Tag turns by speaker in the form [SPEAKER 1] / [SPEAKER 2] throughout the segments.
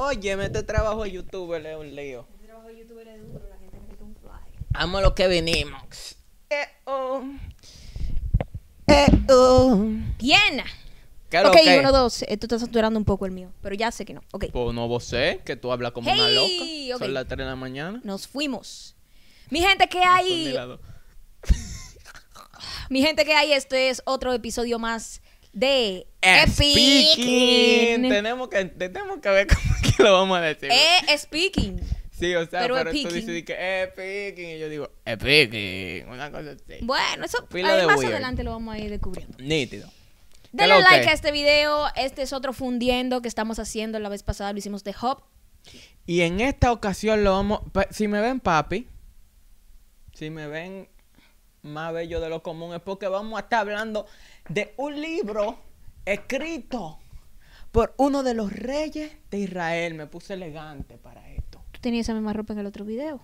[SPEAKER 1] Oye, este trabajo de youtuber es un lío.
[SPEAKER 2] Este trabajo de youtuber es duro, la gente necesita un fly.
[SPEAKER 1] Vamos a lo que vinimos. Eh, oh. Eh, oh.
[SPEAKER 2] Bien.
[SPEAKER 1] ¿Qué lo
[SPEAKER 2] Ok,
[SPEAKER 1] que?
[SPEAKER 2] uno, dos. Eh, tú estás saturando un poco el mío, pero ya sé que no. Ok.
[SPEAKER 1] Pues no vos sé, que tú hablas como una loca.
[SPEAKER 2] ok.
[SPEAKER 1] Son las 3 de la mañana.
[SPEAKER 2] Nos fuimos. Mi gente, ¿qué hay? Mi gente, ¿qué hay? Este es otro episodio más de
[SPEAKER 1] Speaking.
[SPEAKER 2] Epic.
[SPEAKER 1] Tenemos que, tenemos que ver cómo es que lo vamos a decir.
[SPEAKER 2] Eh, speaking.
[SPEAKER 1] sí, o sea,
[SPEAKER 2] pero
[SPEAKER 1] pero, tú
[SPEAKER 2] speaking.
[SPEAKER 1] dices que eh, speaking y yo digo speaking, una cosa así.
[SPEAKER 2] Bueno, eso ahí más
[SPEAKER 1] weird.
[SPEAKER 2] adelante lo vamos a ir descubriendo.
[SPEAKER 1] Nítido.
[SPEAKER 2] Denle like a este video. Este es otro fundiendo que estamos haciendo. La vez pasada lo hicimos de Hub.
[SPEAKER 1] Y en esta ocasión lo vamos. Si me ven, papi. Si me ven más bello de lo común, es porque vamos a estar hablando de un libro escrito por uno de los reyes de Israel. Me puse elegante para esto.
[SPEAKER 2] Tú tenías esa misma ropa en el otro video.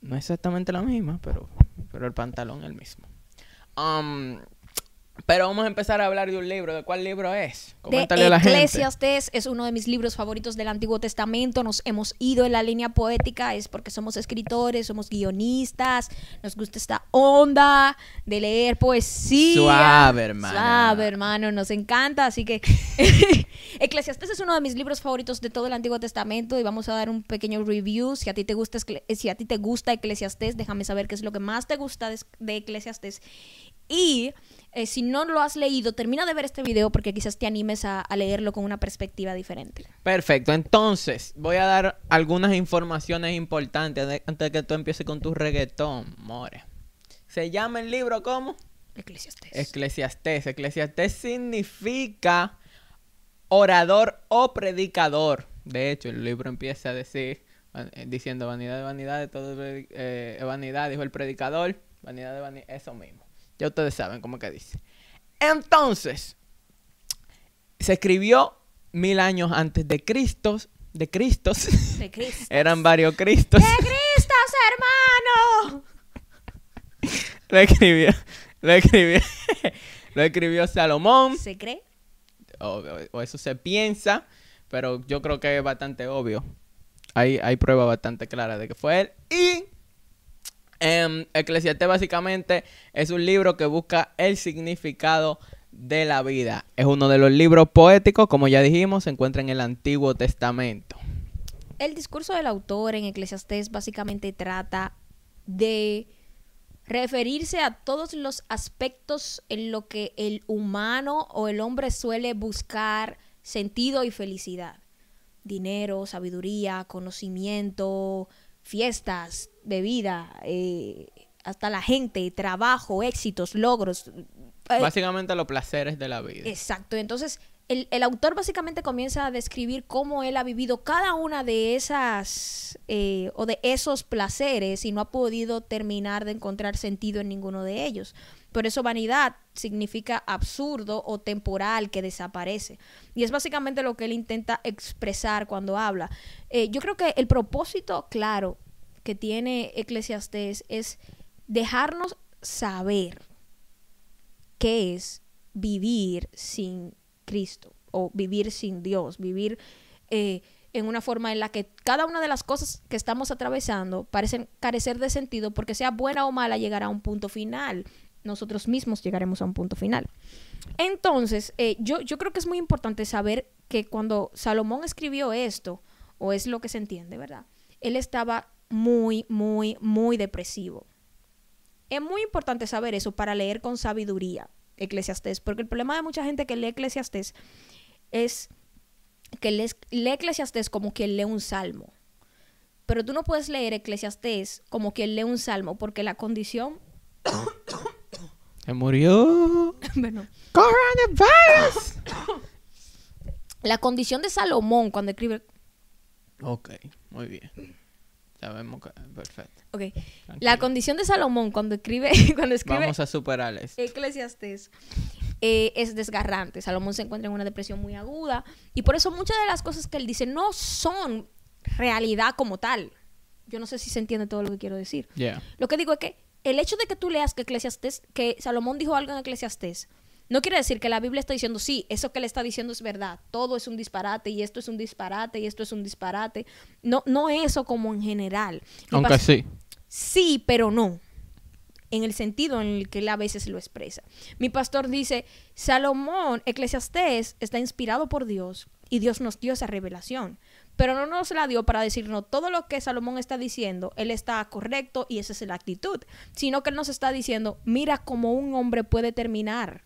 [SPEAKER 1] No exactamente la misma, pero, pero el pantalón es el mismo. Um, pero vamos a empezar a hablar de un libro. ¿De cuál libro es? Coméntale
[SPEAKER 2] de
[SPEAKER 1] a la gente.
[SPEAKER 2] Eclesiastes es uno de mis libros favoritos del Antiguo Testamento. Nos hemos ido en la línea poética, es porque somos escritores, somos guionistas, nos gusta esta onda de leer poesía.
[SPEAKER 1] Suave, hermana.
[SPEAKER 2] Suave, hermano, nos encanta. Así que Eclesiastes es uno de mis libros favoritos de todo el Antiguo Testamento y vamos a dar un pequeño review. Si a ti te gusta, si a ti te gusta Eclesiastes, déjame saber qué es lo que más te gusta de, de Eclesiastes. Y eh, si no lo has leído, termina de ver este video porque quizás te animes a, a leerlo con una perspectiva diferente.
[SPEAKER 1] Perfecto, entonces voy a dar algunas informaciones importantes de- antes de que tú empieces con tu reggaetón, more. Se llama el libro ¿cómo?
[SPEAKER 2] Eclesiastes.
[SPEAKER 1] Eclesiastés. Eclesiastés significa orador o predicador. De hecho, el libro empieza a decir, eh, diciendo vanidad de vanidad, todo es eh, es vanidad, dijo el predicador, vanidad de vanidad, eso mismo. Ya ustedes saben cómo que dice. Entonces, se escribió mil años antes de Cristo, de Cristos.
[SPEAKER 2] de Cristo.
[SPEAKER 1] Eran varios Cristos.
[SPEAKER 2] ¡De Cristo, hermano!
[SPEAKER 1] Lo escribió, lo escribió, lo escribió Salomón.
[SPEAKER 2] ¿Se cree?
[SPEAKER 1] o, o eso se piensa, pero yo creo que es bastante obvio. Hay, hay pruebas bastante claras de que fue él. Y em, Eclesiastés básicamente es un libro que busca el significado de la vida. Es uno de los libros poéticos, como ya dijimos, se encuentra en el Antiguo Testamento.
[SPEAKER 2] El discurso del autor en Eclesiastés básicamente trata de referirse a todos los aspectos en lo que el humano o el hombre suele buscar sentido y felicidad. Dinero, sabiduría, conocimiento, fiestas, bebida, eh, hasta la gente, trabajo, éxitos, logros. Eh,
[SPEAKER 1] Básicamente los placeres de la vida.
[SPEAKER 2] Exacto. Entonces, el, el autor básicamente comienza a describir cómo él ha vivido cada una de esas eh, o de esos placeres y no ha podido terminar de encontrar sentido en ninguno de ellos. Por eso vanidad significa absurdo o temporal que desaparece. Y es básicamente lo que él intenta expresar cuando habla. Eh, yo creo que el propósito claro que tiene Eclesiastés es dejarnos saber qué es vivir sin Cristo o vivir sin Dios, vivir eh, en una forma en la que cada una de las cosas que estamos atravesando parecen carecer de sentido porque sea buena o mala llegará a un punto final. Nosotros mismos llegaremos a un punto final. Entonces, eh, yo, yo creo que es muy importante saber que cuando Salomón escribió esto, o es lo que se entiende, ¿verdad? Él estaba muy, muy, muy depresivo. Es muy importante saber eso para leer con sabiduría Eclesiastés, porque el problema de mucha gente que lee Eclesiastés es que lee, lee Eclesiastés como quien lee un salmo. Pero tú no puedes leer Eclesiastés como quien lee un salmo, porque la condición...
[SPEAKER 1] Se murió.
[SPEAKER 2] bueno,
[SPEAKER 1] Coronavirus.
[SPEAKER 2] la condición de Salomón cuando escribe...
[SPEAKER 1] ok, muy bien. Que... Perfecto.
[SPEAKER 2] Ok, la condición de Salomón cuando escribe... cuando escribe
[SPEAKER 1] Vamos a superar esto.
[SPEAKER 2] Eclesiastés eh, es desgarrante. Salomón se encuentra en una depresión muy aguda y por eso muchas de las cosas que él dice no son realidad como tal. Yo no sé si se entiende todo lo que quiero decir.
[SPEAKER 1] Yeah.
[SPEAKER 2] Lo que digo es que el hecho de que tú leas que Eclesiastés, que Salomón dijo algo en Eclesiastés, No quiere decir que la Biblia está diciendo, sí, eso que le está diciendo es verdad, todo es un disparate y esto es un disparate y esto es un disparate. No, no eso como en general.
[SPEAKER 1] Aunque sí.
[SPEAKER 2] Sí, pero no. En el sentido en el que él a veces lo expresa. Mi pastor dice, Salomón, Eclesiastés, está inspirado por Dios y Dios nos dio esa revelación. Pero no nos la dio para decirnos todo lo que Salomón está diciendo, él está correcto y esa es la actitud. Sino que él nos está diciendo, mira cómo un hombre puede terminar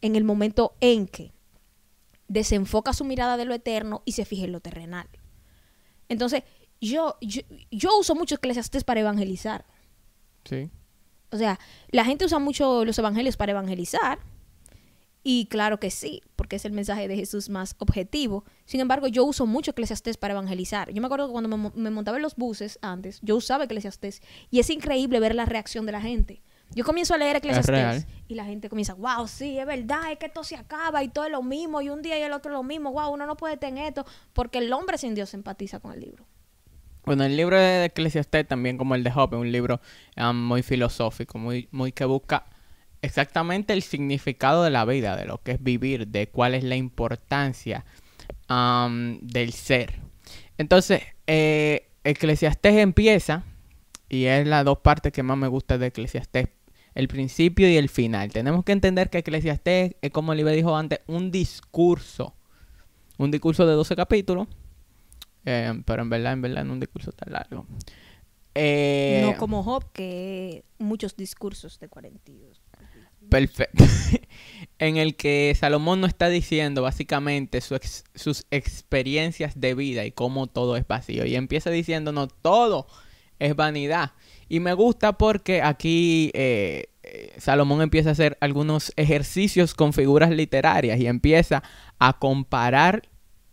[SPEAKER 2] en el momento en que desenfoca su mirada de lo eterno y se fija en lo terrenal. Entonces, yo, yo, yo uso mucho Eclesiastés para evangelizar.
[SPEAKER 1] Sí.
[SPEAKER 2] O sea, la gente usa mucho los evangelios para evangelizar. Y claro que sí, porque es el mensaje de Jesús más objetivo. Sin embargo, yo uso mucho Eclesiastés para evangelizar. Yo me acuerdo que cuando me montaba en los buses antes, yo usaba Eclesiastés. Y es increíble ver la reacción de la gente. Yo comienzo a leer Eclesiastés
[SPEAKER 1] real.
[SPEAKER 2] y la gente comienza, wow, sí, es verdad, es que esto se acaba y todo es lo mismo, y un día y el otro lo mismo, wow, uno no puede tener esto, porque el hombre sin Dios empatiza con el libro.
[SPEAKER 1] Bueno, el libro de Eclesiastés, también como el de Job, es un libro um, muy filosófico, muy, muy que busca exactamente el significado de la vida, de lo que es vivir, de cuál es la importancia um, del ser. Entonces, eh, Eclesiastés empieza, y es las dos partes que más me gusta de Eclesiastés, el principio y el final. Tenemos que entender que Eclesiastés es, como Libre dijo antes, un discurso. Un discurso de 12 capítulos. eh, pero en verdad, en verdad, no un discurso tan largo. Eh,
[SPEAKER 2] no como Job, que muchos discursos de 42.
[SPEAKER 1] Perfecto. en el que Salomón nos está diciendo básicamente su ex- sus experiencias de vida y cómo todo es vacío. Y empieza diciéndonos todo es vanidad. Y me gusta porque aquí eh, eh, Salomón empieza a hacer algunos ejercicios con figuras literarias y empieza a comparar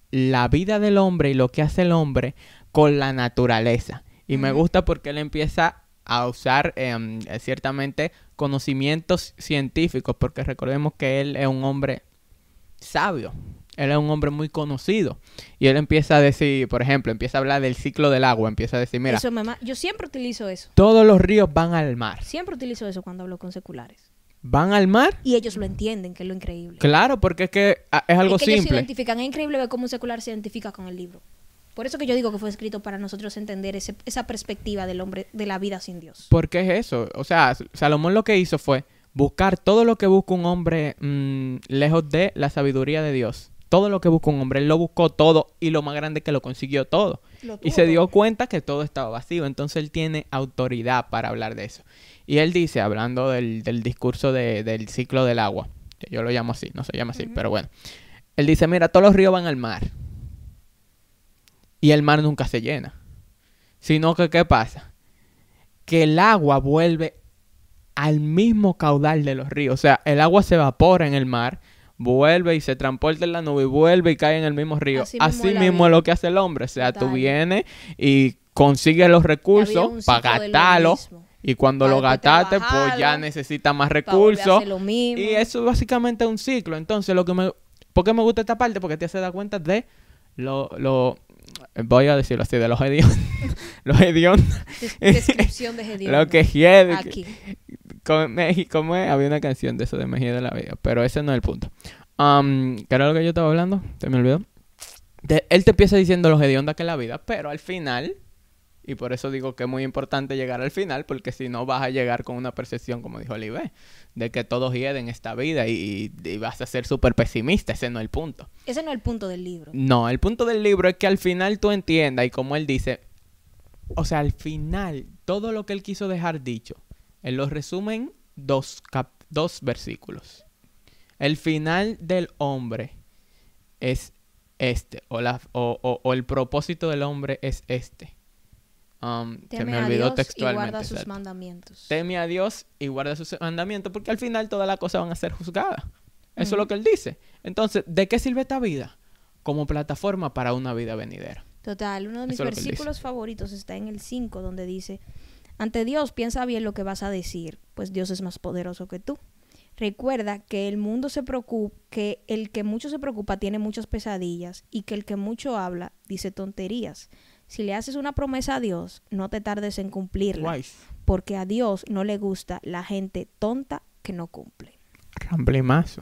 [SPEAKER 1] la vida del hombre y lo que hace el hombre con la naturaleza. Y me gusta porque él empieza a usar em, eh, ciertamente conocimientos científicos, porque recordemos que él es un hombre sabio, él es un hombre muy conocido. Y él empieza a decir, por ejemplo, empieza a hablar del ciclo del agua, empieza a decir, mira,
[SPEAKER 2] Eso me ma- yo siempre utilizo eso.
[SPEAKER 1] todos los ríos van al mar.
[SPEAKER 2] Siempre utilizo eso cuando hablo con seculares.
[SPEAKER 1] ¿Van al mar?
[SPEAKER 2] Y ellos lo entienden, que es lo increíble.
[SPEAKER 1] Claro, porque es que ah, es algo
[SPEAKER 2] es que ellos se identifican. Es increíble ver cómo un secular se identifica con el libro. Por eso que yo digo que fue escrito para nosotros entender ese- esa perspectiva del hombre, de la vida sin Dios.
[SPEAKER 1] ¿Por qué es eso? O sea, Salomón lo que hizo fue buscar todo lo que busca un hombre mm, lejos de la sabiduría de Dios. Todo lo que busca un hombre, él lo buscó todo y lo más grande que lo consiguió todo. Y se dio cuenta que todo estaba vacío, entonces él tiene autoridad para hablar de eso. Y él dice, hablando del, del discurso de- del ciclo del agua, que yo lo llamo así, no se llama así, pero bueno. Él dice, mira, todos los ríos van al mar. Y el mar nunca se llena. Sino que, ¿qué pasa? Que el agua vuelve al mismo caudal de los ríos. O sea, el agua se evapora en el mar, vuelve y se transporta en la nube y vuelve y cae en el mismo río.
[SPEAKER 2] Así
[SPEAKER 1] Así,
[SPEAKER 2] mismo es
[SPEAKER 1] mismo es lo que hace el hombre. O sea, tú
[SPEAKER 2] Total.
[SPEAKER 1] vienes y consigues los
[SPEAKER 2] es
[SPEAKER 1] recursos para
[SPEAKER 2] ciclo de lo
[SPEAKER 1] gastarlos.
[SPEAKER 2] mismo.
[SPEAKER 1] Y cuando lo gastaste, pues ya necesitas más recursos. Y eso es básicamente un ciclo. Entonces, lo que me... ¿por qué me gusta esta parte? Porque te hace dar cuenta de lo... lo voy a decirlo así, de los hediondos. los hediondos.
[SPEAKER 2] Des- descripción de Gedeón.
[SPEAKER 1] Lo que hiede.
[SPEAKER 2] Aquí.
[SPEAKER 1] Con México, ¿cómo es? Había una canción de eso de Mejía de la Vida, pero ese no es el punto. Um, ¿Qué era lo que yo estaba hablando? Se me olvidó. De- él te empieza diciendo los hediondas que es la vida, pero al final, y por eso digo que es muy importante llegar al final, porque si no vas a llegar con una percepción, como dijo Olive, de que todos hieden esta vida y, y- y vas a ser súper pesimista. Ese no es el punto.
[SPEAKER 2] Ese no es el punto del libro.
[SPEAKER 1] No, el punto del libro es que al final tú entiendas y como él dice, o sea, al final todo lo que él quiso dejar dicho, él lo resume en dos, cap- dos versículos. El final del hombre es este, o, la, o, o- o el propósito del hombre es este. Um, se
[SPEAKER 2] Teme
[SPEAKER 1] me
[SPEAKER 2] a
[SPEAKER 1] olvidó
[SPEAKER 2] Dios y guarda sus mandamientos.
[SPEAKER 1] Teme a Dios y guarda sus mandamientos, porque al final todas las cosas van a ser juzgadas. Eso es lo que él dice. Entonces, ¿de qué sirve esta vida? Como plataforma para una vida venidera.
[SPEAKER 2] Total, uno de mis versículos favoritos está en el 5, donde dice, ante Dios piensa bien lo que vas a decir, pues Dios es más poderoso que tú. Recuerda que el mundo se preocupa, que el que mucho se preocupa tiene muchas pesadillas y que el que mucho habla dice tonterías. Si le haces una promesa a Dios, no te tardes en cumplirla, porque a Dios no le gusta la gente tonta que no cumple.
[SPEAKER 1] Ramblimazo.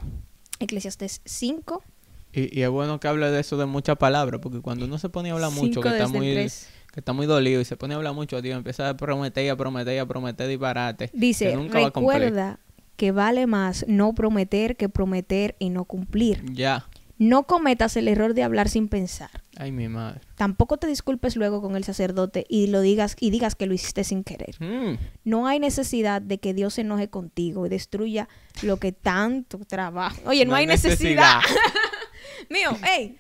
[SPEAKER 2] Eclesiastés 5,
[SPEAKER 1] Y, y es bueno que hable de eso de muchas palabras, porque cuando uno se pone a hablar mucho,
[SPEAKER 2] 5
[SPEAKER 1] que está muy,
[SPEAKER 2] 3.
[SPEAKER 1] Que está muy dolido y se pone a hablar mucho, tío, empieza a prometer y a prometer y a prometer disparate.
[SPEAKER 2] Dice,
[SPEAKER 1] que nunca va a cumplir.
[SPEAKER 2] recuerda que vale más no prometer que prometer y no cumplir.
[SPEAKER 1] Ya.
[SPEAKER 2] No cometas el error de hablar sin pensar.
[SPEAKER 1] Ay, mi madre.
[SPEAKER 2] Tampoco te disculpes luego con el sacerdote y lo digas y digas que lo hiciste sin querer.
[SPEAKER 1] Mm.
[SPEAKER 2] No hay necesidad de que Dios se enoje contigo y destruya lo que tanto trabaja. Oye, no, hay necesidad. mío, hey,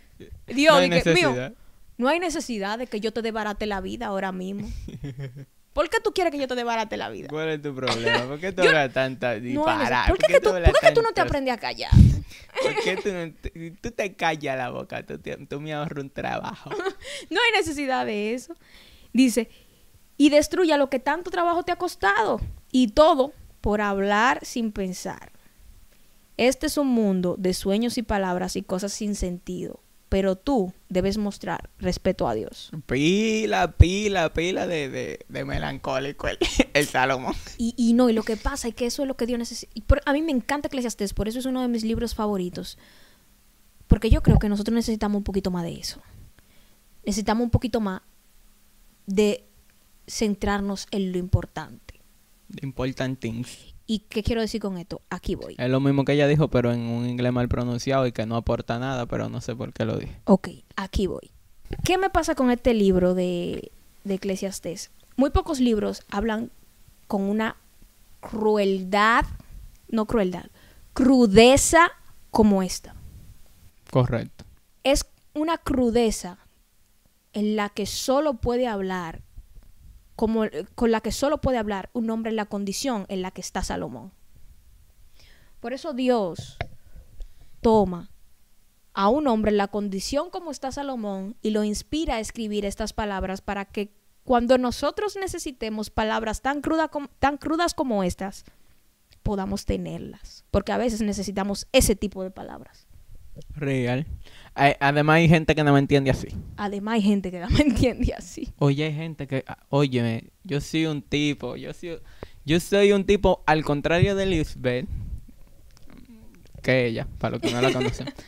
[SPEAKER 2] Dios,
[SPEAKER 1] no hay
[SPEAKER 2] mío,
[SPEAKER 1] necesidad.
[SPEAKER 2] No hay necesidad de que yo te debarate la vida ahora mismo. ¿Por qué tú quieres que yo te debarate la vida?
[SPEAKER 1] ¿Cuál es tu problema? ¿Por qué tú hablas tanta
[SPEAKER 2] No. ¿Por qué, tú,
[SPEAKER 1] hablas
[SPEAKER 2] por qué tú no te aprendes a callar?
[SPEAKER 1] ¿Por qué tú, no te, tú te callas la boca? Tú, te- tú me ahorras un trabajo.
[SPEAKER 2] No hay necesidad de eso. Dice, y destruya lo que tanto trabajo te ha costado. Y todo por hablar sin pensar. Este es un mundo de sueños y palabras y cosas sin sentido. Pero tú debes mostrar respeto a Dios.
[SPEAKER 1] Pila, pila, pila de, de, de melancólico el, el Salomón.
[SPEAKER 2] Y, y no, y lo que pasa es que eso es lo que Dios necesita. A mí me encanta Eclesiastés, por eso es uno de mis libros favoritos. Porque yo creo que nosotros necesitamos un poquito más de eso. Necesitamos un poquito más de centrarnos en lo importante.
[SPEAKER 1] Important things.
[SPEAKER 2] ¿Y qué quiero decir con esto? Aquí voy.
[SPEAKER 1] Es lo mismo que ella dijo, pero en un inglés mal pronunciado y que no aporta nada, pero no sé por qué lo dije.
[SPEAKER 2] Ok, aquí voy. ¿Qué me pasa con este libro de, de Eclesiastés? Muy pocos libros hablan con una crueldad, no crueldad, crudeza como esta.
[SPEAKER 1] Correcto.
[SPEAKER 2] Es una crudeza en la que solo puede hablar, como, con la que solo puede hablar un hombre en la condición en la que está Salomón. Por eso Dios toma a un hombre en la condición como está Salomón y lo inspira a escribir estas palabras para que cuando nosotros necesitemos palabras tan, tan crudas como estas, podamos tenerlas. Porque a veces necesitamos ese tipo de palabras.
[SPEAKER 1] Real. Hay- además hay gente que no me entiende así.
[SPEAKER 2] Además hay gente que no me entiende así.
[SPEAKER 1] Oye, hay gente que, ah, óyeme, yo soy un tipo, yo soy, yo soy un tipo al contrario de Lisbeth, que ella, para los que no la conocen.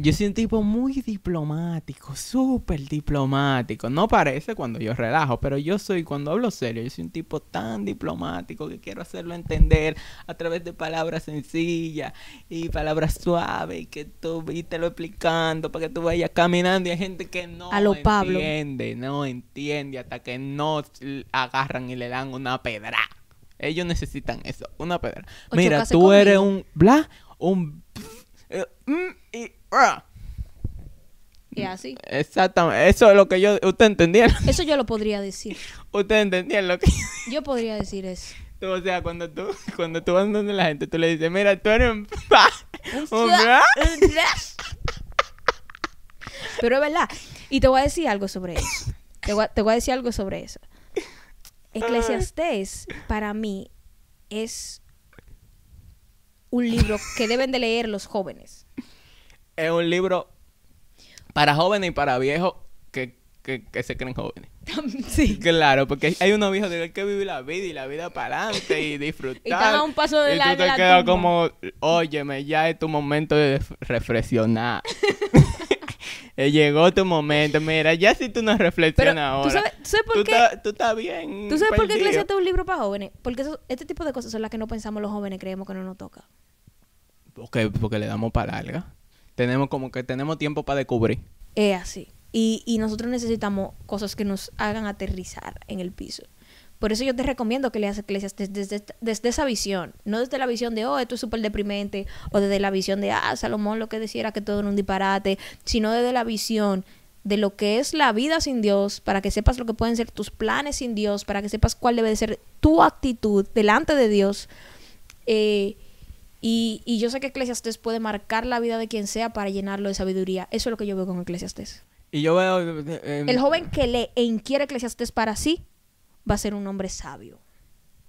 [SPEAKER 1] Yo soy un tipo muy diplomático, súper diplomático. No parece cuando yo relajo, pero yo soy, cuando hablo serio, yo soy un tipo tan diplomático que quiero hacerlo entender a través de palabras sencillas y palabras suaves y que tú y te lo explicando para que tú vayas caminando y hay gente que no
[SPEAKER 2] A lo Pablo.
[SPEAKER 1] entiende, no entiende hasta que no agarran y le dan una pedra. Ellos necesitan eso, una pedra. Mira, tú eres un bla, un eh, mm, y ah.
[SPEAKER 2] Y así.
[SPEAKER 1] Exactamente, eso es lo que yo, usted entendía,
[SPEAKER 2] Eso yo lo podría decir.
[SPEAKER 1] usted entendía lo que
[SPEAKER 2] Yo podría decir eso.
[SPEAKER 1] tú, o sea, cuando tú, cuando tú vas donde la gente, tú le dices, mira, tú eres un bla,
[SPEAKER 2] Un
[SPEAKER 1] bla.
[SPEAKER 2] Pero es verdad. Y te voy a decir algo sobre eso. Te voy a, te voy a decir algo sobre eso. Eclesiastés, para mí, es un libro que deben de leer los jóvenes.
[SPEAKER 1] Es un libro para jóvenes y para viejos que, que, que se creen jóvenes.
[SPEAKER 2] sí.
[SPEAKER 1] Claro, porque hay unos viejos que hay que vivir la vida y la vida para adelante y disfrutar.
[SPEAKER 2] Y están a un paso de
[SPEAKER 1] y
[SPEAKER 2] la-
[SPEAKER 1] tú te quedas como, óyeme, ya es tu momento de reflexionar. Eh, Llegó tu momento. Mira, ya si tú no
[SPEAKER 2] Pero,
[SPEAKER 1] reflexionas
[SPEAKER 2] ¿tú
[SPEAKER 1] ahora.
[SPEAKER 2] sabes, tú sabes por
[SPEAKER 1] tú
[SPEAKER 2] qué?
[SPEAKER 1] tú estás bien.
[SPEAKER 2] ¿Tú sabes por qué
[SPEAKER 1] perdido.
[SPEAKER 2] Eclesiastés es un libro para jóvenes? Porque eso- este tipo de cosas son las que no pensamos los jóvenes, creemos que no nos toca.
[SPEAKER 1] Porque, porque le damos para larga. Tenemos como que tenemos tiempo para descubrir.
[SPEAKER 2] Es así. Y, y nosotros necesitamos cosas que nos hagan aterrizar en el piso. Por eso yo te recomiendo que leas Eclesiastes desde, desde esa visión. No desde la visión de, oh, esto es súper deprimente. O desde la visión de, ah, Salomón lo que decía era que todo era un disparate. Sino desde la visión de lo que es la vida sin Dios, para que sepas lo que pueden ser tus planes sin Dios, para que sepas cuál debe de ser tu actitud delante de Dios. Eh, y, y yo sé que Eclesiastes puede marcar la vida de quien sea para llenarlo de sabiduría. Eso es lo que yo veo con Eclesiastes.
[SPEAKER 1] Y yo veo... eh, eh,
[SPEAKER 2] El joven que lee e inquiere Eclesiastes para sí va a ser un hombre sabio.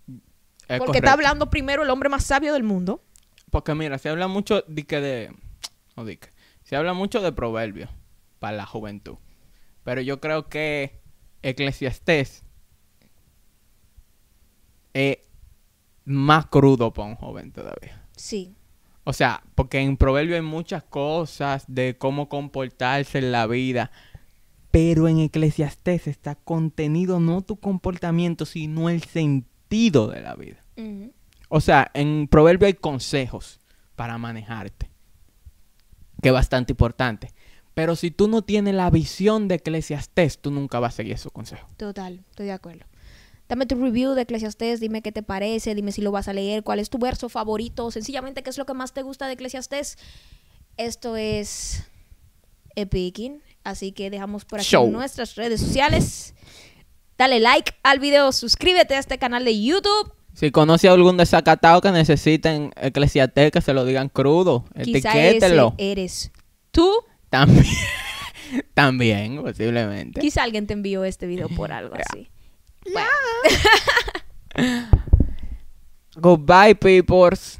[SPEAKER 1] es
[SPEAKER 2] Porque
[SPEAKER 1] correcto.
[SPEAKER 2] está hablando primero el hombre más sabio del mundo.
[SPEAKER 1] Porque mira, se habla mucho de que de... No de que- Se habla mucho de proverbios para la juventud. Pero yo creo que Eclesiastés es más crudo para un joven todavía.
[SPEAKER 2] Sí.
[SPEAKER 1] O sea, porque en Proverbio hay muchas cosas de cómo comportarse en la vida. Pero en Eclesiastés está contenido no tu comportamiento, sino el sentido de la vida. O sea, en Proverbio hay consejos para manejarte, que es bastante importante. Pero si tú no tienes la visión de Eclesiastés, tú nunca vas a seguir esos consejos.
[SPEAKER 2] Total, estoy de acuerdo. Dame tu review de Eclesiastés, dime qué te parece, dime si lo vas a leer, cuál es tu verso favorito, sencillamente qué es lo que más te gusta de Eclesiastés. Esto es Epicking, así que dejamos por aquí
[SPEAKER 1] Show.
[SPEAKER 2] nuestras redes sociales. Dale like al video, suscríbete a este canal de YouTube.
[SPEAKER 1] Si conoce a algún desacatado que necesiten Eclesiastés, que se lo digan crudo,
[SPEAKER 2] Quizá ese eres tú.
[SPEAKER 1] También, también, posiblemente.
[SPEAKER 2] Quizá alguien te envió este video por algo así. Bueno.
[SPEAKER 1] Goodbye, peoples.